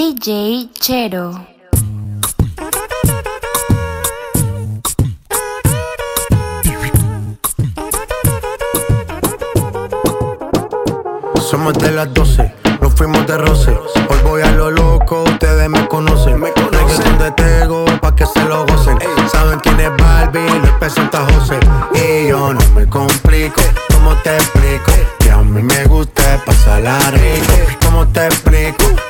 DJ Chero. Somos de las 12, nos fuimos de roce. Hoy voy a lo loco, ustedes me conocen. Me conocen de Tego, pa' que se lo gocen. Saben quién es Barbie, les presenta José. Y yo no me complico, ¿cómo te explico? Que a mí me gusta pasarla rico. ¿Cómo te explico?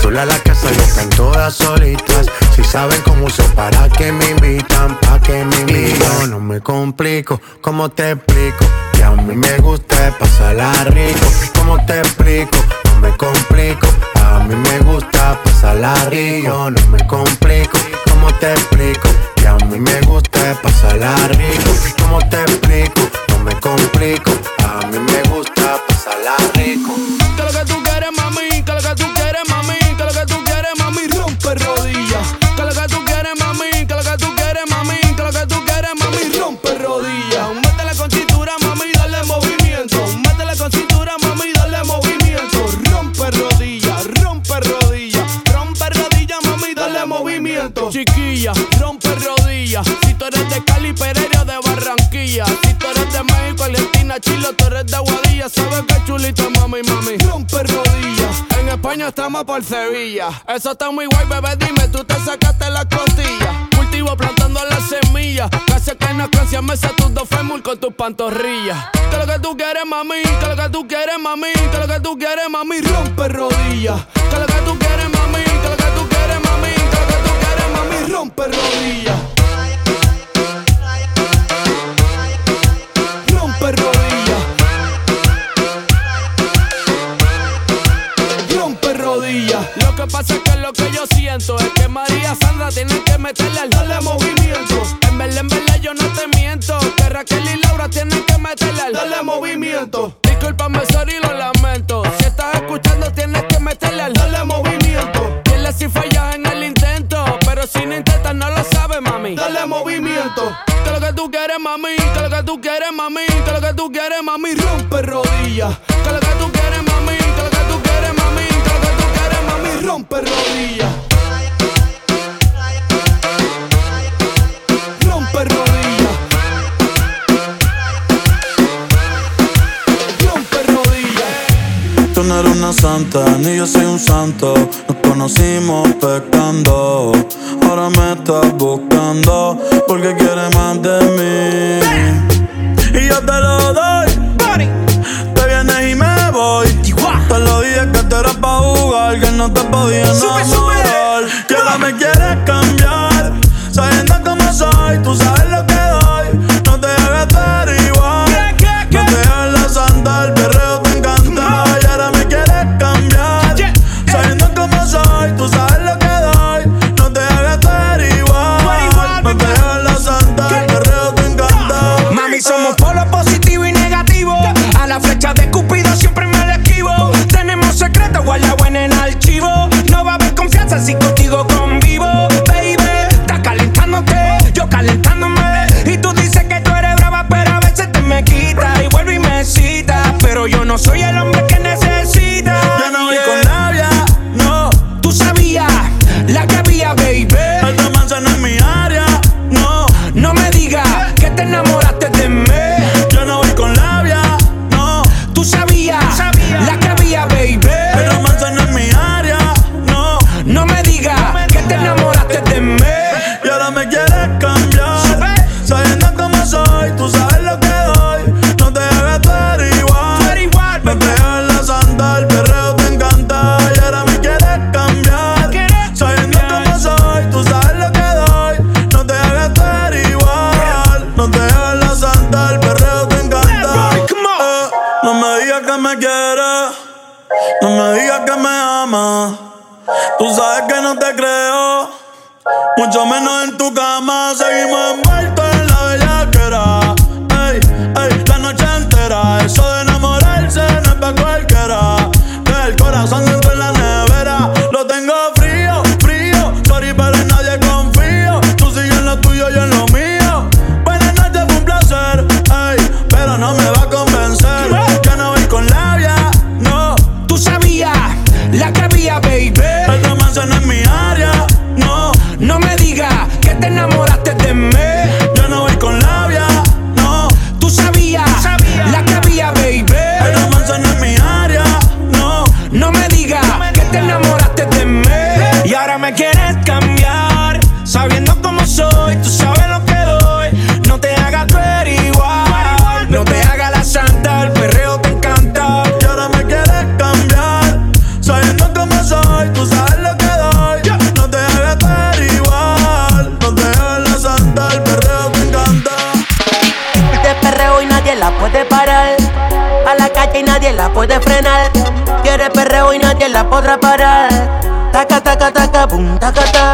Sola la casa ya están todas solitas. Si saben cómo son, para que me invitan, pa' que me invitan. No me complico, ¿cómo te explico? Que a mí me gusta pasarla rico. ¿Cómo te explico? No me complico. A mí me gusta pasarla rico. No me complico. ¿Cómo te explico? Que a mí me gusta pasarla rico. ¿Cómo te explico? No me complico. A mí me gusta pasarla rico. Que lo que tú quieres, mami, Por Sevilla. Eso está muy guay, bebé. Dime, tú te sacaste la costilla. Cultivo plantando las semillas. Casi que no canción me sé tus dos fémur con tus pantorrillas. Que lo que tú quieres, mami. Que lo que tú quieres, mami. Que lo que tú quieres, mami. Rompe rodillas. Que lo que tú quieres, mami. Que lo que tú quieres, mami. Que lo que tú quieres, mami. Rompe rodillas. Que yo siento es que María Sandra tiene que meterle al movimiento. En verdad, en verdad yo no te miento. Que Raquel y Laura tienen que meterle al movimiento. Discúlpame, sorry, lo lamento. Si estás escuchando, tienes que meterle al darle movimiento. Dile si fallas en el intento. Pero si no intentas, no lo sabes, mami. Dale movimiento. Que lo que tú quieres, mami. Que lo que tú quieres, mami. Que lo que tú quieres, mami. Rompe rodillas. Que lo que tú quieres, mami. Una santa, ni yo soy un santo. Nos conocimos pecando. Ahora me estás buscando porque quieres más de mí. Y yo te lo doy. Te vienes y me voy. Te lo dije que tú eras pa' jugar, que no te podía enamorar. Que ahora me quieres cambiar. Sabiendo cómo soy, tú sabes otra parada. Taca, taca, taca, boom, taca, taca.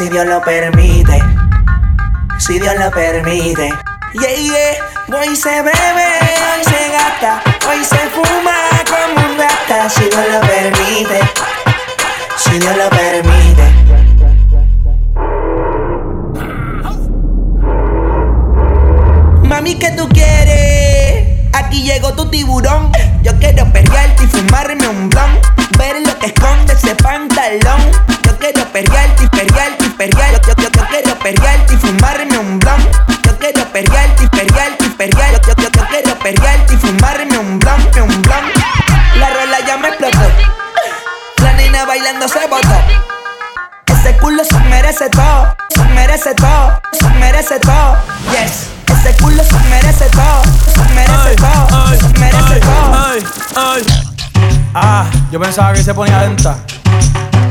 si Dios lo permite, si Dios lo permite. Yeah, yeah, hoy se bebe, hoy se gasta, hoy se fuma como un rata, si Dios lo permite, si Dios lo permite. Mami, ¿qué tú quieres? Aquí llegó tu tiburón. Yo quiero perrearte y fumarme un blon. Ver lo que esconde ese pantalón. Yo quiero perrearte y perrearte perrear, yo, yo, yo quiero perrear y fumarme un blunt. Yo quiero perrear y perrear y perrear, yo, yo, yo quiero perrear y fumarme un blunt, un. La rola ya me explotó, la nena bailando se botó. Ese culo se merece todo, se merece todo, se merece todo. Yes. Ese culo se merece todo, se merece todo, se merece todo. Ay, ay, ay. Ah, yo pensaba que se ponía lenta.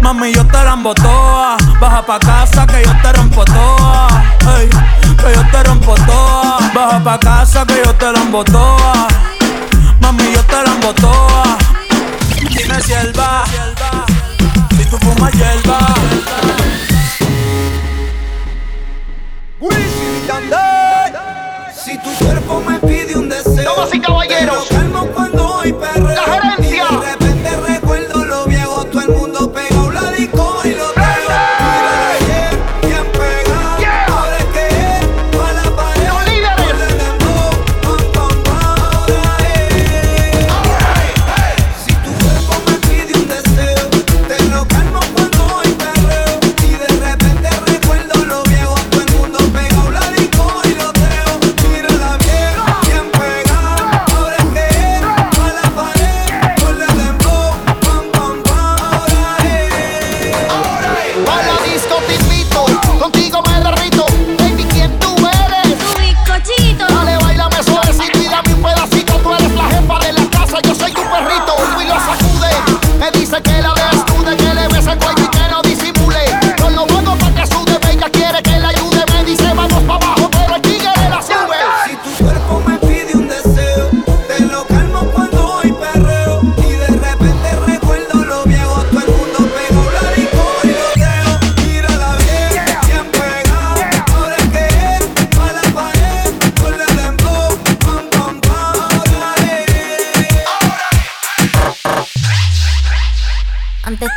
Mami, yo te la embotoa. Baja pa' casa que yo te rompo toa. Que yo te rompo toa. Baja pa' casa que yo te la embotoa. Mami, yo te la embotoa. Dime si él va. Si tú fumas hierba. Si tu cuerpo me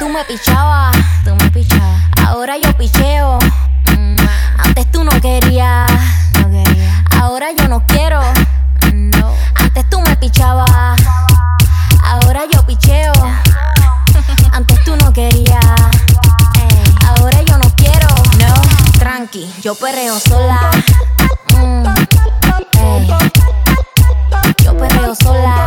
tú me pichabas, tú me pichabas. Ahora yo picheo. Mm, Antes tú no querías, no quería. Ahora yo no quiero. No. Antes tú me pichabas. Ahora yo picheo. Antes tú no querías. Ahora yo no quiero. No. Tranqui, yo perreo sola. Mm. Yo perreo sola.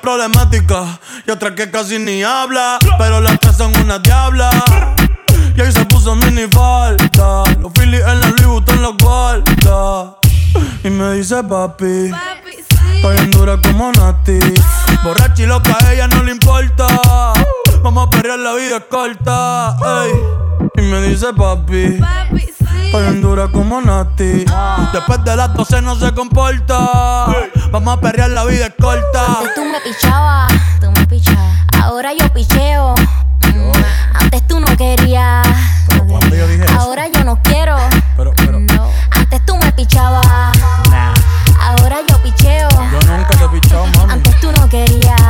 Problemática y otra que casi ni habla. Pero las tres son una diabla. Y ahí se puso mini falta. Los Phillies en la Louis Vuitton los guarda. Y me dice papi. Estoy en dura como Nati. Borracha y loca, a ella no le importa. Vamos a perrear, la vida es corta. ey. Y me dice papi. Estoy en dura como Nati. Después de las 12 no se comporta. Vamos a perrear, la vida es corta. Antes tú me pichabas, tú me pichabas. Ahora yo picheo. Mm, Antes tú no querías. querías. yo dije eso. Ahora yo no quiero. Pero, pero, No. Antes tú me pichabas. Ahora yo picheo. yo nunca te he pichado, mami. Antes tú no querías.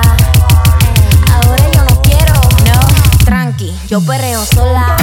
Ahora yo no quiero. No. Tranqui, yo perreo sola.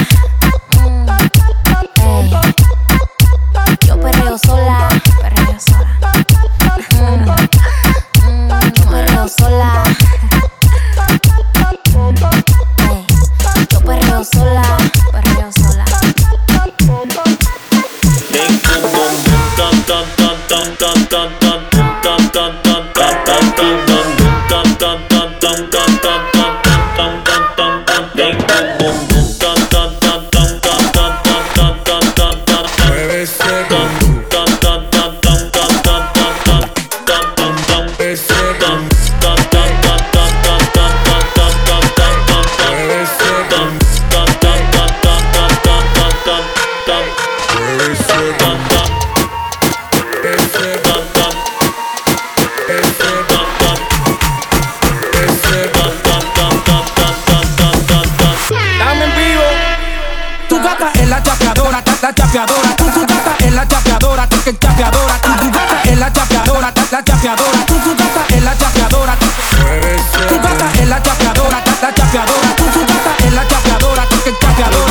marcador.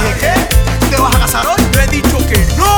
¿Qué, qué? ¿Te vas a casar hoy? Yo he dicho que no.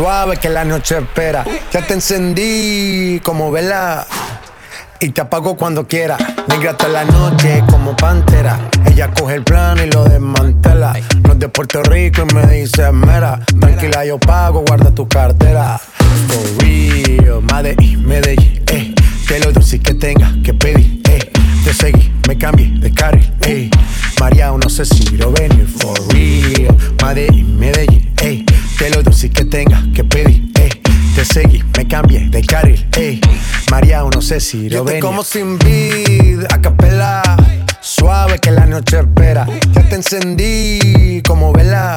Suave que la noche espera. Ya te encendí como vela. Y te apago cuando quiera. Negra hasta la noche como pantera. Ella coge el plano y lo desmantela. No es de Puerto Rico y me dice mera. Tranquila, yo pago, guarda tu cartera. For real, Medellín, Medellín, eh. Que lo dulce que tenga que pedir, eh. Te seguí, me cambié de carril, eh. María, no sé si lo venir, for real. Medellín, Medellín, eh. Que lo que tenga que pedir, de carril. María, no sé si lo venir. como sin vid, a capela. Suave que la noche espera. Ya te encendí como vela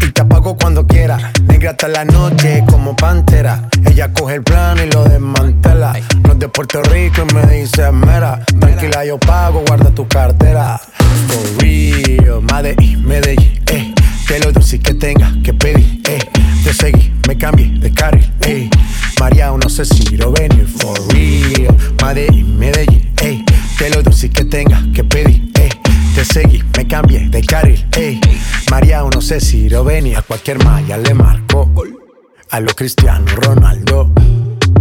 y te apago cuando quiera. Negra hasta la noche como pantera. Ella coge el plano y lo desmantela. No es de Puerto Rico y me dice mera. Tranquila, yo pago, guarda tu cartera. For real, Medellín, Medellín, eh. Que lo dulce que tenga que pedir, eh. Te seguí, me cambié de carril, eh. María, no sé si lo venir, for real. Medellín, Medellín, eh. Que lo dulce que tenga que pedir, eh. Te seguí, me cambié de carril, ey. María, no sé si lo venía, a cualquier malla le marco. A lo Cristiano Ronaldo,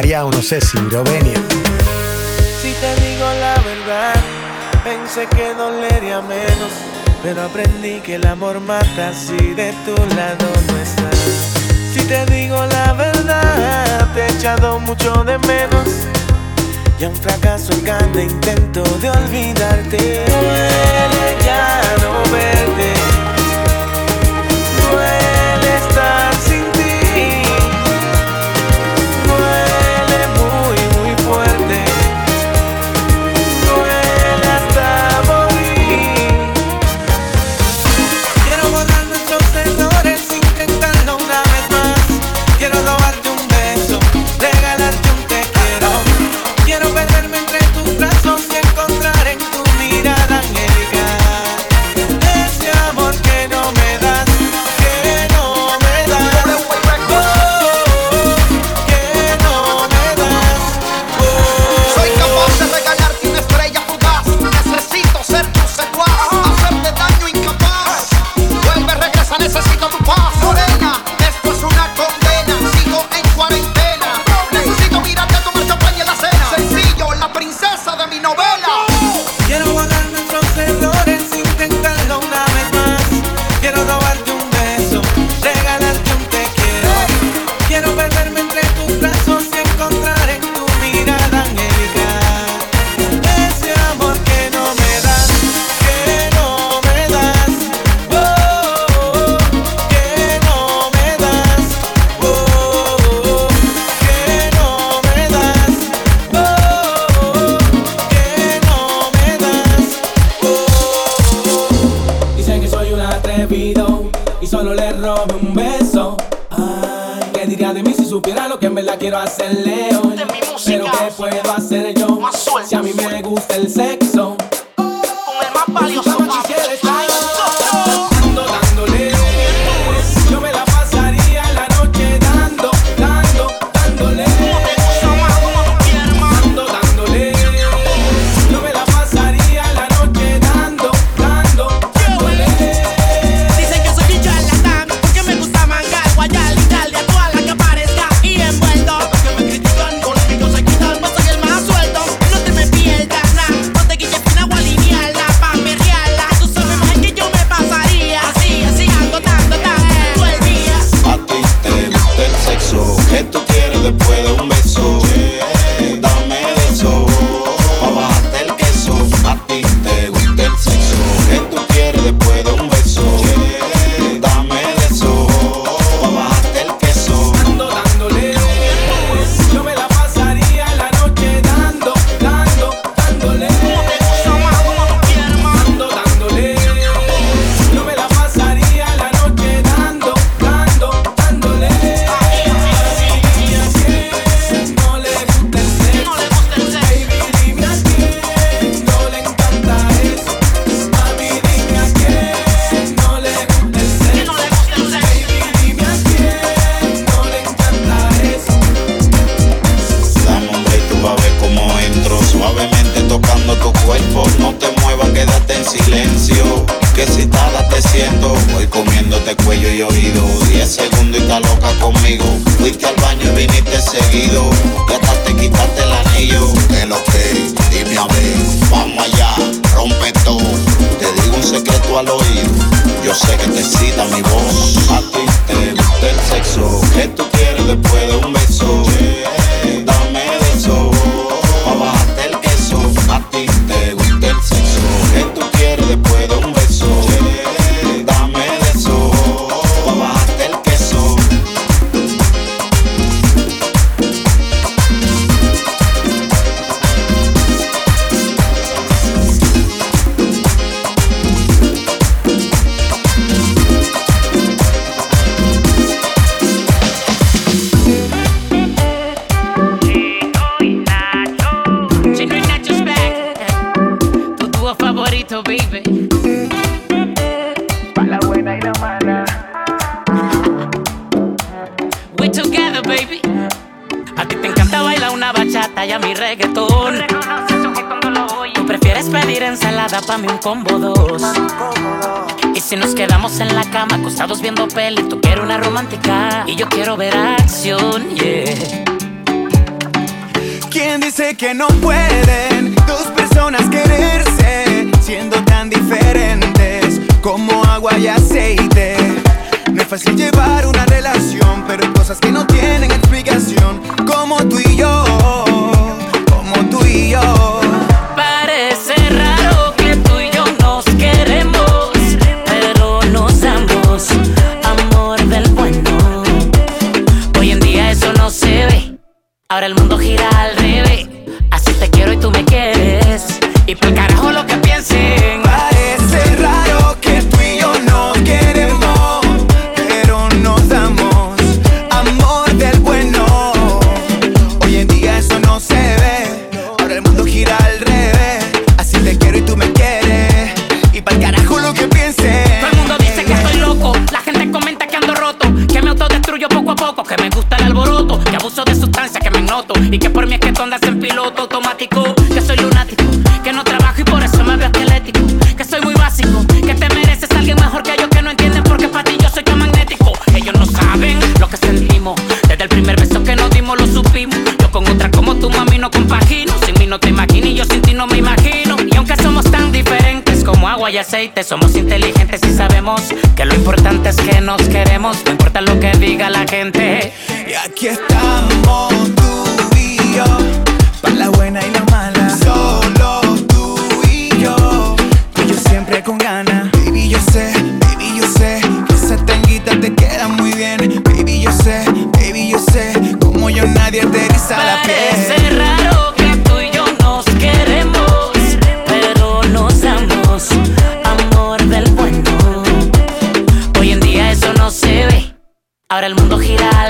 María, no sé si lo venir. Si te digo la verdad, pensé que dolería menos. Pero aprendí que el amor mata si de tu lado no está. Si te digo la verdad, te he echado mucho de menos. Y un fracaso en cada intento de olvidarte. Duele ya no verte. ¿Quién dice que no pueden dos personas quererse siendo tan diferentes como agua y aceite? No es fácil llevar una relación, pero hay cosas que no tienen y aceite, somos inteligentes y sabemos que lo importante es que nos queremos, no importa lo que diga la gente. Y aquí estamos tú y yo, para la buena y la mala. Solo tú y yo, tú y yo siempre con ganas. Baby, yo sé, baby, yo sé, que esa tanguita te queda muy bien. Baby, yo sé, baby, yo sé, como yo nadie te eriza la piel. Ahora el mundo gira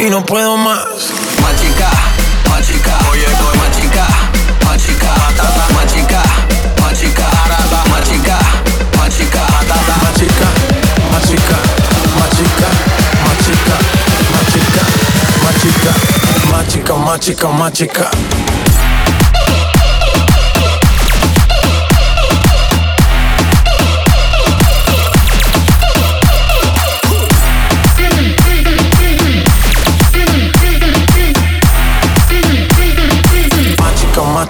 Y no puedo más. Más chica, más chica. Oye, más chica, más chica. Más chica, más chica. Más chica, más chica. Más chica, más chica, más chica, más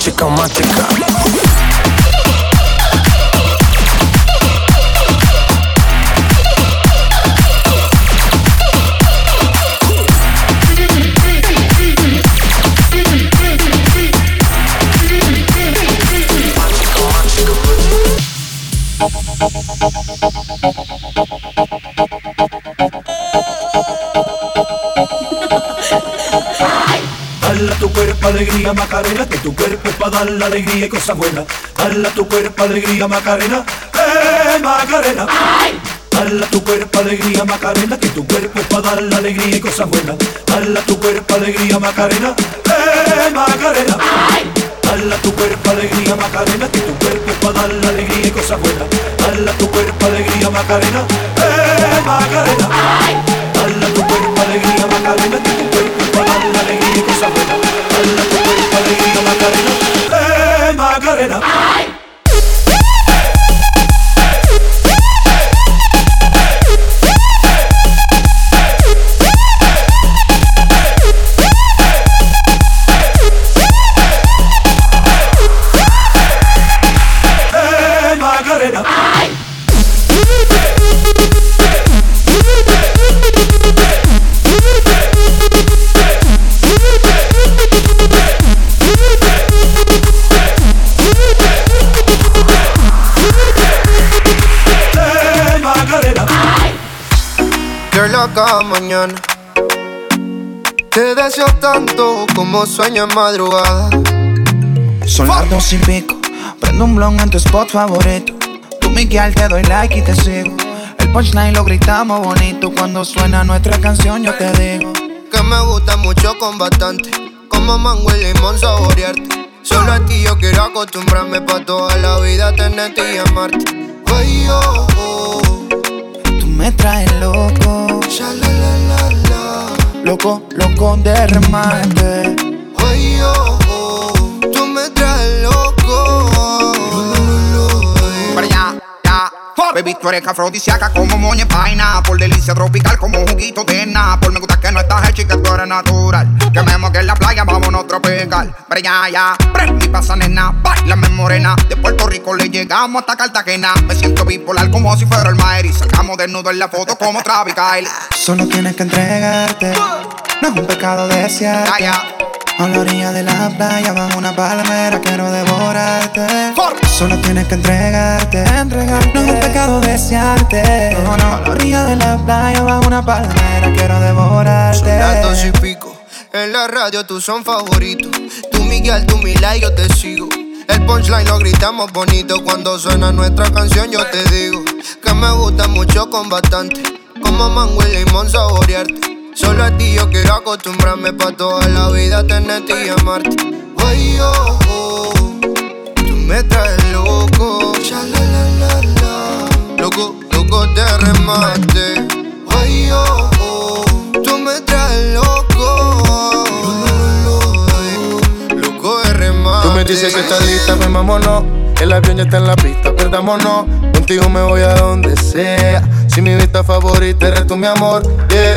maczyka, maczyka alegría Macarena, que tu cuerpo es para dar la alegría y cosas buenas. Dale a tu cuerpo alegría Macarena, eh Macarena. Dale a tu cuerpo alegría Macarena, que tu cuerpo es para dar la alegría y cosas buenas. Dale tu cuerpo alegría Macarena, eh Macarena. Dale a tu cuerpo alegría Macarena, que tu cuerpo es para dar la alegría y cosas buenas. Dale tu cuerpo alegría Macarena, eh Macarena. Dale a tu cuerpo alegría Macarena, que tu Deseo tanto como sueño en madrugada. Son las dos y pico. Prendo un blog en tu spot favorito. Tú, Miguel, te doy like y te sigo. El punchline lo gritamos bonito. Cuando suena nuestra canción, yo te digo. Que me gusta mucho con bastante. Como mango y limón saborearte. Solo a ti yo quiero acostumbrarme pa' toda la vida tenerte y amarte. Ay, oh, oh. Tú me traes loco. Loco, loco de remate. Oh, oh. Baby, tú eres afrodisíaca como moña paina. Por delicia tropical como juguito de Por Me gusta que no estás hecha y que tú eres natural. Que me moque en la playa, vámonos tropical. Allá, ya. Prende y pasa, nena. Bailame morena. De Puerto Rico le llegamos hasta Cartagena. Me siento bipolar como si fuera el Maer. Y sacamos desnudo en la foto como Travis Kyle. Solo tienes que entregarte. No es un pecado desear. A la orilla de la playa, bajo una palmera, quiero devorarte. Solo tienes que entregarte. entregarte. No es un pecado desearte. No, no. A la orilla de la playa, bajo una palmera, quiero devorarte. Son las dos y pico. En la radio tú son favoritos. Tú Miguel, tú Mila y yo te sigo. El punchline lo gritamos bonito. Cuando suena nuestra canción yo te digo. Que me gusta mucho con bastante. Como mango y limón saborearte. Solo a ti yo quiero acostumbrarme pa' toda la vida tenerte y amarte. Ay, oh, oh, tú me traes loco. Ya, la, la, la, la. Loco, loco de remate. Ay, oh, oh, tú me traes loco. Ay, Loco de remate. Tú me dices que estás lista, pues vámonos. El avión ya está en la pista, perdámonos. Contigo me voy a donde sea. Si mi vista favorita eres tú, mi amor, yeah.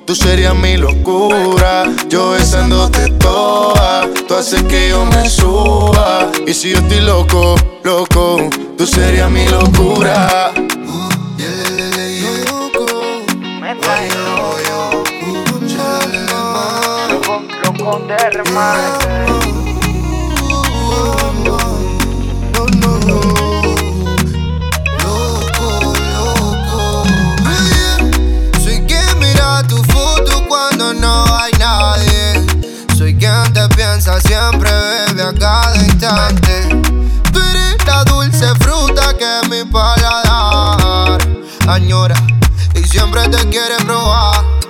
tú serías mi locura. Yo besándote toda, tú haces que yo me suba. Y si yo estoy loco, loco, tú serías mi locura. Loco de remate. Hay nadie. Soy quien te piensa siempre, bebe a cada instante. Tú eres la dulce fruta que mi paladar añora y siempre te quiere probar.